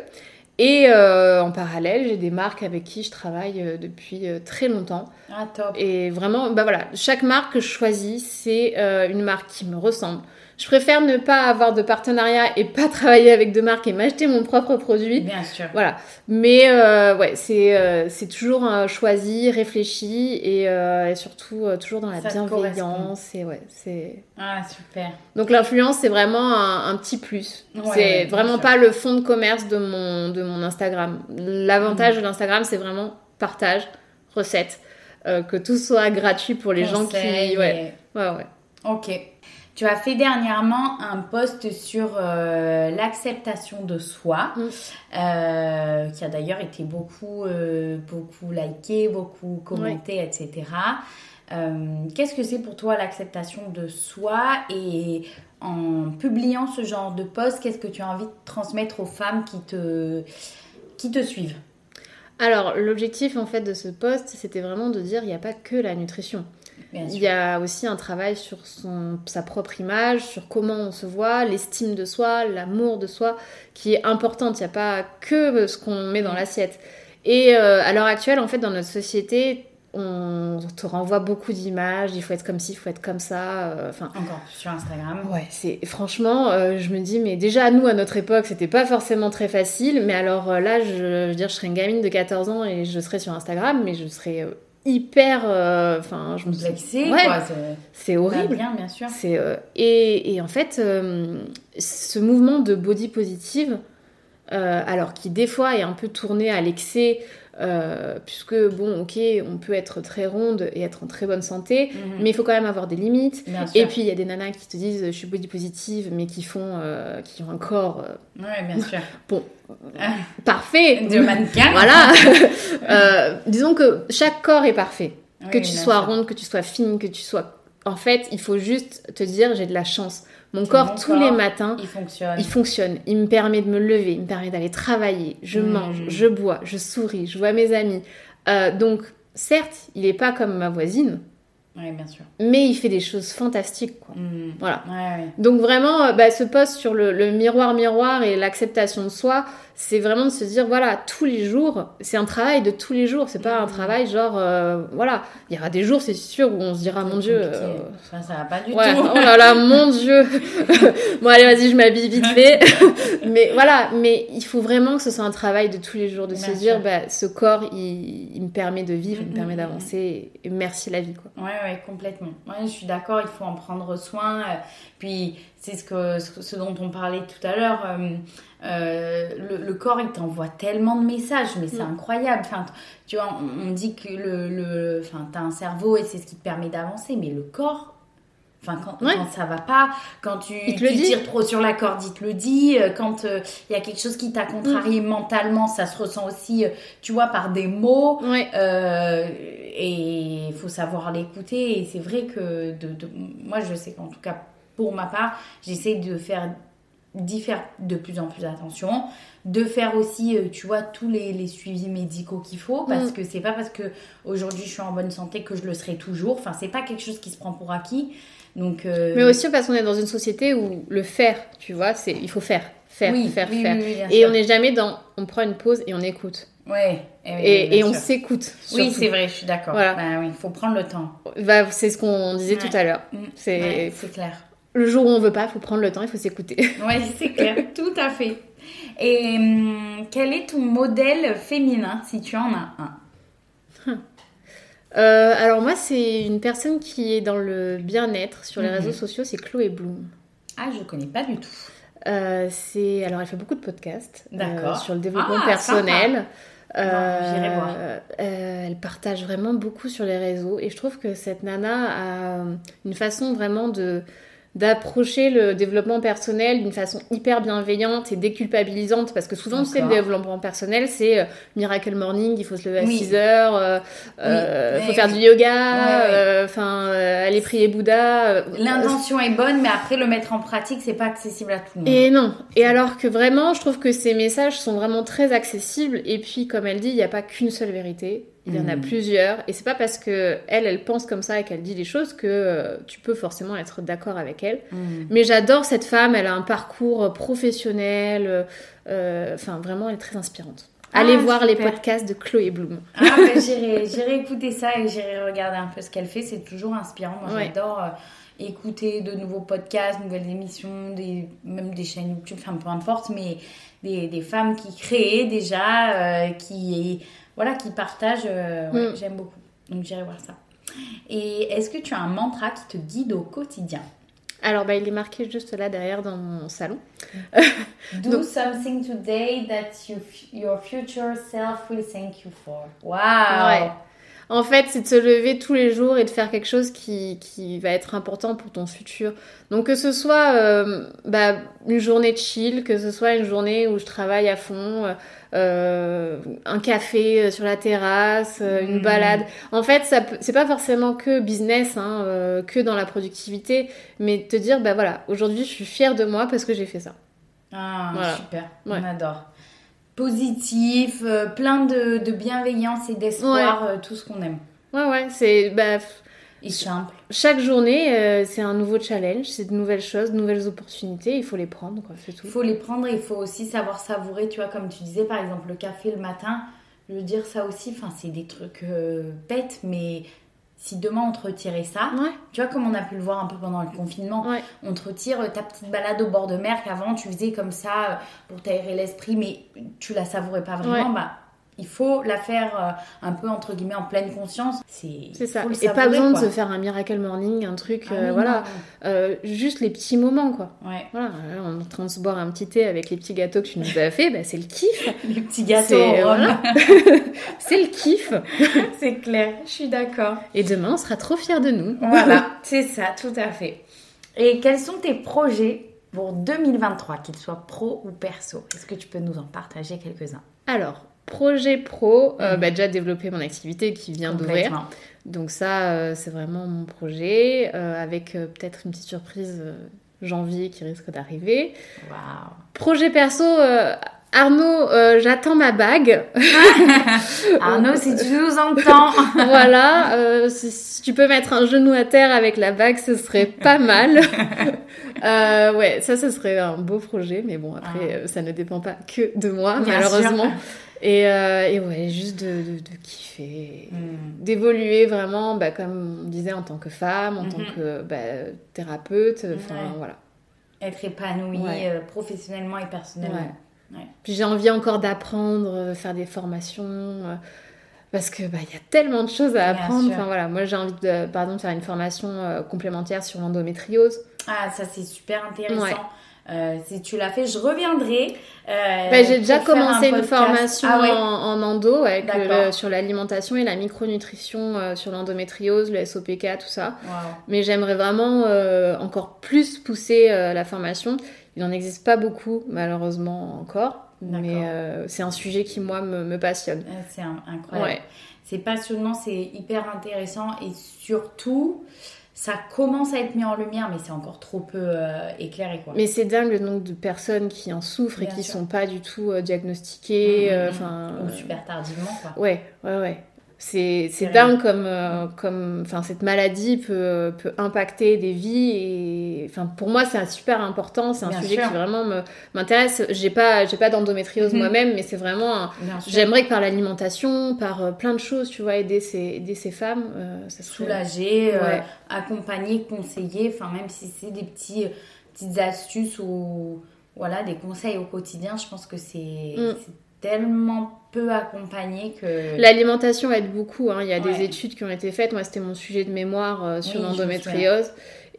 Et euh, en parallèle, j'ai des marques avec qui je travaille euh, depuis euh, très longtemps. Ah, top. Et vraiment, bah voilà, chaque marque que je choisis, c'est une marque qui me ressemble. Je préfère ne pas avoir de partenariat et pas travailler avec deux marques et m'acheter mon propre produit. Bien sûr. Voilà. Mais euh, ouais, c'est euh, c'est toujours euh, choisi, réfléchi et, et surtout toujours dans la Ça bienveillance. Et ouais, c'est. Ah, super. Donc l'influence, c'est vraiment un, un petit plus. Ouais, c'est ouais, vraiment sûr. pas le fond de commerce de mon, de mon Instagram. L'avantage de l'Instagram, c'est vraiment partage, recette. que tout soit gratuit pour les gens qui. Ouais. ouais, ouais. Ok. Tu as fait dernièrement un post sur euh, l'acceptation de soi, mm. euh, qui a d'ailleurs été beaucoup, euh, beaucoup liké, beaucoup commenté, etc. Qu'est-ce que c'est pour toi l'acceptation de soi et en publiant ce genre de post, qu'est-ce que tu as envie de transmettre aux femmes qui te, qui te suivent? Alors, l'objectif en fait de ce post, c'était vraiment de dire il n'y a pas que la nutrition. Il y a aussi un travail sur son, sa propre image, sur comment on se voit, l'estime de soi, l'amour de soi, qui est importante. Il n'y a pas que ce qu'on met dans mm. l'assiette. Et euh, à l'heure actuelle, en fait, dans notre société, on te renvoie beaucoup d'images, il faut être comme ci, il faut être comme ça. Euh, enfin, Encore sur Instagram. Ouais, c'est franchement, euh, je me dis, mais déjà nous à notre époque, c'était pas forcément très facile. Mais alors là, je, je, veux dire, je serais une gamine de 14 ans et je serais sur Instagram, mais je serais hyper euh, enfin je me c'est horrible bien, bien sûr c'est euh, et, et, en fait euh, ce mouvement de body positive alors qui des fois est un peu tourné à l'excès puisque bon, ok, on peut être très ronde et être en très bonne santé, mhm. mais il faut quand même avoir des limites. Et puis il y a des nanas qui te disent je suis body positive, mais qui font, qui ont un corps. Ouais, bien sûr. Bon, parfait. De mannequin. Voilà. disons que chaque corps est parfait. que tu sois ronde, que tu sois fine, que tu sois. En fait, il faut juste te dire j'ai de la chance. Mon corps, tous les matins, il fonctionne. il fonctionne. Il me permet de me lever, il me permet d'aller travailler. Je hmm. mange, je bois, je souris, je vois mes amis. Euh, donc, certes, il n'est pas comme ma voisine, oui, bien sûr. Mais il fait des choses fantastiques, quoi. Hmm. Voilà. Ouais, Donc vraiment, euh, bah, ce poste sur le, miroir miroir et l'acceptation de soi, c'est vraiment de se dire, voilà, tous les jours, c'est un travail de tous les jours. C'est pas un hmm. travail genre, euh, voilà, il y aura des jours, c'est sûr, où on se dira, mon Dieu. Euh, ça, ça va pas du tout. Oh là là, mon Dieu. bon, allez, vas-y, je m'habille vite fait. mais voilà, mais il faut vraiment que ce soit un travail de tous les jours, de se dire, bah, ce corps, il, il, me permet de vivre, il me permet hmm, d'avancer. Et merci la vie, quoi. Ouais, ouais, complètement. Ouais, je suis d'accord, il faut en prendre soin. Euh, puis c'est ce, que, ce, dont on parlait tout à l'heure. Euh, euh, le, corps, il t'envoie tellement de messages, mais c'est mm. incroyable. Enfin, tu vois, on, dit que le, le, enfin, t'as un cerveau et c'est ce qui te permet d'avancer, mais le corps, Enfin, quand, quand, ça va pas, quand tu, tu tires trop sur la corde, il te le dit. Euh, quand il euh, y a quelque chose qui t'a contrarié mm. mentalement, ça se ressent aussi, tu vois, par des mots. et il faut savoir l'écouter. Et c'est vrai que de, de, moi, je sais qu'en tout cas, pour ma part, j'essaie de faire d'y faire de plus en plus attention, de faire aussi, tu vois, tous les, les suivis médicaux qu'il faut, parce mm. que c'est pas parce que aujourd'hui je suis en bonne santé que je le serai toujours. Enfin, c'est pas quelque chose qui se prend pour acquis. Donc, euh, Mais aussi parce qu'on est dans une société où le faire, tu vois, c'est il faut faire, faire, faire, faire. et on n'est jamais dans on prend une pause et on écoute. Ouais, et, et, on s'écoute. Oui, c'est vrai, je suis d'accord. Voilà. Bah, oui, il faut prendre le temps. Bah, c'est ce qu'on disait tout à l'heure. Mm. C'est clair. Le jour où on veut pas, il faut prendre le temps, il faut s'écouter. Oui, c'est clair, tout à fait. Et hum, quel est ton modèle féminin, si tu en as un? Euh, alors moi, c'est une personne qui est dans le bien-être sur les mhm. réseaux sociaux, c'est Chloé Bloom. Ah, je connais pas du tout. Euh, c'est alors elle fait beaucoup de podcasts euh, sur le développement ah, personnel. voir. elle partage vraiment beaucoup sur les réseaux et je trouve que cette nana a une façon vraiment de d'approcher le développement personnel d'une façon hyper bienveillante et déculpabilisante parce que souvent tu sais le développement personnel c'est euh, miracle morning il faut se lever à 6 heures euh, euh, il faut faire du yoga enfin aller prier Bouddha l'intention est bonne mais après le mettre en pratique c'est pas accessible à tout le monde. Et non. Et alors que vraiment je trouve que ces messages sont vraiment très accessibles et puis comme elle dit il n'y a pas qu'une seule vérité il y en a mm. plusieurs. Et c'est pas parce que elle, elle pense comme ça et qu'elle dit des choses que euh, tu peux forcément être d'accord avec elle. Mm. Mais j'adore cette femme. Elle a un parcours professionnel. Euh, enfin, vraiment, elle est très inspirante. Allez ah, voir les podcasts de Chloé Bloom. Ah, bah, j'irai écouter ça et j'irai regarder un peu ce qu'elle fait. C'est toujours inspirant. Moi, j'adore euh, écouter de nouveaux podcasts, nouvelles émissions, des, même des chaînes YouTube, enfin peu importe, mais des, des femmes qui créent déjà, qui voilà, qui partagent. Euh, mm. J'aime beaucoup. Donc j'irai voir ça. Et est-ce que tu as un mantra qui te guide au quotidien? Alors, bah, il est marqué juste là derrière dans mon salon. Do something today that you, your future self will thank you for. Wow! En fait, c'est de se lever tous les jours et de faire quelque chose qui, qui va être important pour ton futur. Donc que ce soit euh, bah, une journée de chill, que ce soit une journée où je travaille à fond, euh, euh, un café sur la terrasse, une Mm. balade. En fait, ça c'est pas forcément que business, hein, euh, que dans la productivité, mais te dire bah voilà, aujourd'hui je suis fière de moi parce que j'ai fait ça. Ah, Voilà. super, Ouais. on adore. Positif, euh, plein de, de bienveillance et d'espoir, euh, tout ce qu'on aime. Ouais ouais, c'est bah Et simple. chaque journée euh, c'est un nouveau challenge, c'est de nouvelles choses, de nouvelles opportunités, il faut les prendre quoi, c'est tout. Il faut les prendre et il faut aussi savoir savourer, tu vois, comme tu disais, par exemple, le café le matin. Je veux dire, ça aussi, enfin, c'est des trucs euh, bêtes, mais si demain on te retirait ça, Ouais. tu vois, comme on a pu le voir un peu pendant le confinement, Ouais. on te retire euh, ta petite balade au bord de mer qu'avant tu faisais comme ça euh, pour t'aérer l'esprit, mais tu la savourais pas vraiment, Ouais. bah. Il faut la faire euh, un peu entre guillemets en pleine conscience. C'est ça. faut le Et pas besoin de se faire un miracle morning, un truc, Ah euh, voilà. Euh, juste les petits moments, quoi. Ouais. Voilà, là, on est en train de se boire un petit thé avec les petits gâteaux que tu nous as fait, bah, c'est le kiff. Les petits gâteaux voilà. c'est le kiff. c'est clair. Je suis d'accord. Et demain, on sera trop fiers de nous. Voilà, c'est ça, tout à fait. Et quels sont tes projets pour 2023, qu'ils soient pro ou perso? Est-ce que tu peux nous en partager quelques-uns? Alors, projet pro, euh, Mhm. bah, déjà développer mon activité qui vient d'ouvrir. Donc ça, euh, c'est vraiment mon projet, euh, avec peut-être une petite surprise janvier qui risque d'arriver. Projet perso, Arnaud, j'attends ma bague. Arnaud, si tu nous entends. voilà, si, si tu peux mettre un genou à terre avec la bague, ce serait pas mal. Ouais, ça, ce serait un beau projet, mais bon, après, euh, ça ne dépend pas que de moi, Bien malheureusement. sûr. Et, euh, et ouais, juste de, de, de kiffer, Hmm. d'évoluer vraiment, bah, comme on disait, en tant que femme, en tant Mhm. que bah, thérapeute, enfin Ouais. voilà. Être épanoui Ouais. euh, professionnellement et personnellement. Ouais. Puis j'ai envie encore d'apprendre, euh, faire des formations. euh, parce que bah y a tellement de choses à apprendre. Enfin voilà, moi j'ai envie de par exemple faire une formation complémentaire sur l'endométriose. Ah, ça c'est super intéressant. Euh, si tu l'as fait, je reviendrai. euh, Bah, j'ai déjà commencé un une formation Ah ouais. en, en endo avec le- D'accord. sur l'alimentation et la micronutrition euh, sur l'endométriose, le SOPK, tout ça. Mais j'aimerais vraiment encore plus pousser la formation. Il n'en existe pas beaucoup, malheureusement, encore. Mais c'est un sujet qui, moi, me, me passionne. C'est incroyable. Ouais. C'est passionnant, c'est hyper intéressant et surtout, ça commence à être mis en lumière, mais c'est encore trop peu euh, éclairé. Quoi. Mais c'est dingue le nombre de personnes qui en souffrent et qui sûr. sont pas du tout euh, diagnostiquées. Mhm, euh, mhm. Enfin, Ou euh, super tardivement. Quoi. ouais, ouais, ouais. C'est c'est C'est dingue comme, euh, comme cette maladie peut, peut impacter des vies. Et pour moi, c'est un super important. C'est un Bien sujet sûr. qui vraiment me- m'intéresse. J'ai pas, j'ai pas d'endométriose Mhm. moi-même, mais c'est vraiment. J'aimerais que par l'alimentation, par euh, plein de choses, tu vois, aider ces, aider ces femmes. euh, ça serait... Soulager, euh, Ouais. accompagner, conseiller, enfin même si c'est des petits, petites astuces ou voilà, des conseils au quotidien, je pense que c'est Mm. Tellement peu accompagné que... L'alimentation aide beaucoup. hein. Il y a des études qui ont été faites. Moi, c'était mon sujet de mémoire euh, sur Oui, l'endométriose.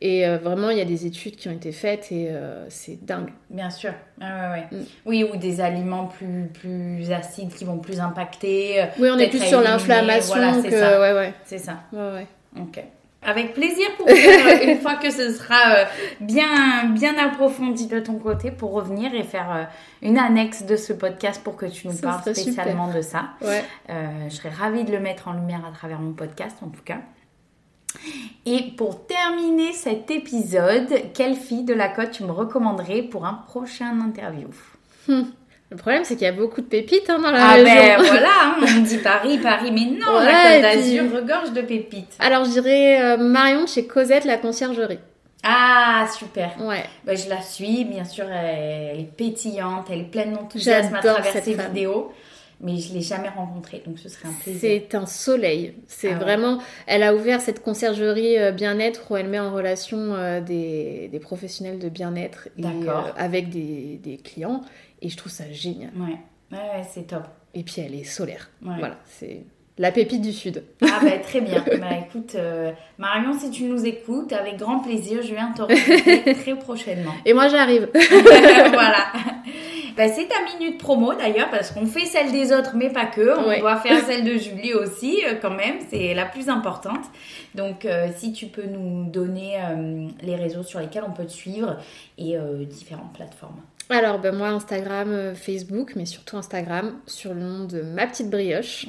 Et euh, vraiment, il y a des études qui ont été faites et euh, c'est dingue. Bien sûr. Ouais, ouais, ouais. Mm. Oui, ou des aliments plus, plus acides qui vont plus impacter. Oui, on est plus sur l'inflammation voilà, c'est que. ça. Ouais, ouais. C'est ça. ouais, ouais. Ok. Avec plaisir pour faire, une fois que ce sera euh, bien, bien approfondi de ton côté, pour revenir et faire euh, une annexe de ce podcast pour que tu nous parles spécialement de ça. Ouais. Euh, je serais ravie de le mettre en lumière à travers mon podcast, en tout cas. Et pour terminer cet épisode, quelle fille de la côte tu me recommanderais pour un prochain interview? Le problème, c'est qu'il y a beaucoup de pépites hein, dans la Ah région. ben voilà, hein, on me dit Paris, Paris, mais non, Ouais, la Côte puis- d'Azur regorge de pépites. Alors, je dirais euh, Marion de chez Cosette, la conciergerie. Ah, super. Ouais. Ben, je la suis, bien sûr, elle est pétillante, elle est pleine d'enthousiasme à J'adore travers cette ses femme. vidéos, mais je l'ai jamais rencontrée, donc ce serait un plaisir. C'est un soleil. C'est Ah ouais. vraiment. Elle a ouvert cette conciergerie euh, bien-être où elle met en relation euh, des, des professionnels de bien-être euh, avec des, des clients. Et je trouve ça génial. Ouais, ouais, ouais, c'est top. Et puis elle est solaire. Ouais. Voilà, c'est la pépite du sud. Ah bah très bien. Bah écoute, euh, Marion, si tu nous écoutes, avec grand plaisir, je viens te rencontrer très prochainement. Et moi j'arrive. voilà. Bah, c'est ta minute promo d'ailleurs, parce qu'on fait celle des autres, mais pas que. On doit faire celle de Julie aussi, euh, quand même. C'est la plus importante. Donc, euh, si tu peux nous donner euh, les réseaux sur lesquels on peut te suivre et différentes plateformes. Alors, ben moi, Instagram, Facebook, mais surtout Instagram, sur le nom de Ma Petite Brioche.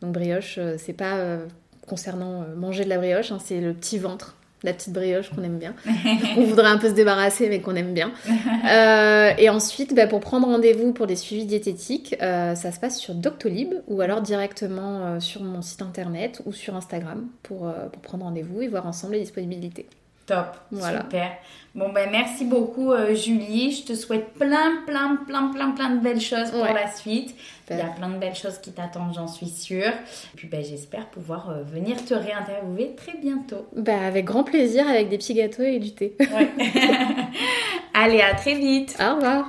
Donc, brioche, c'est pas concernant manger de la brioche, hein, c'est le petit ventre la petite brioche qu'on aime bien, qu'on voudrait un peu se débarrasser mais qu'on aime bien. Euh, et ensuite, bah, pour prendre rendez-vous pour des suivis diététiques, euh, ça se passe sur Doctolib ou alors directement euh, sur mon site internet ou sur Instagram pour, pour prendre rendez-vous et voir ensemble les disponibilités. Top, voilà. super. Bon ben merci beaucoup Julie, je te souhaite plein plein plein plein plein de belles choses pour la suite. Il y a plein de belles choses qui t'attendent, j'en suis sûre. Et puis ben, j'espère pouvoir venir te réinterviewer très bientôt. Bah, avec grand plaisir, avec des petits gâteaux et du thé. Allez, à très vite. Au revoir.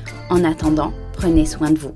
En attendant, prenez soin de vous.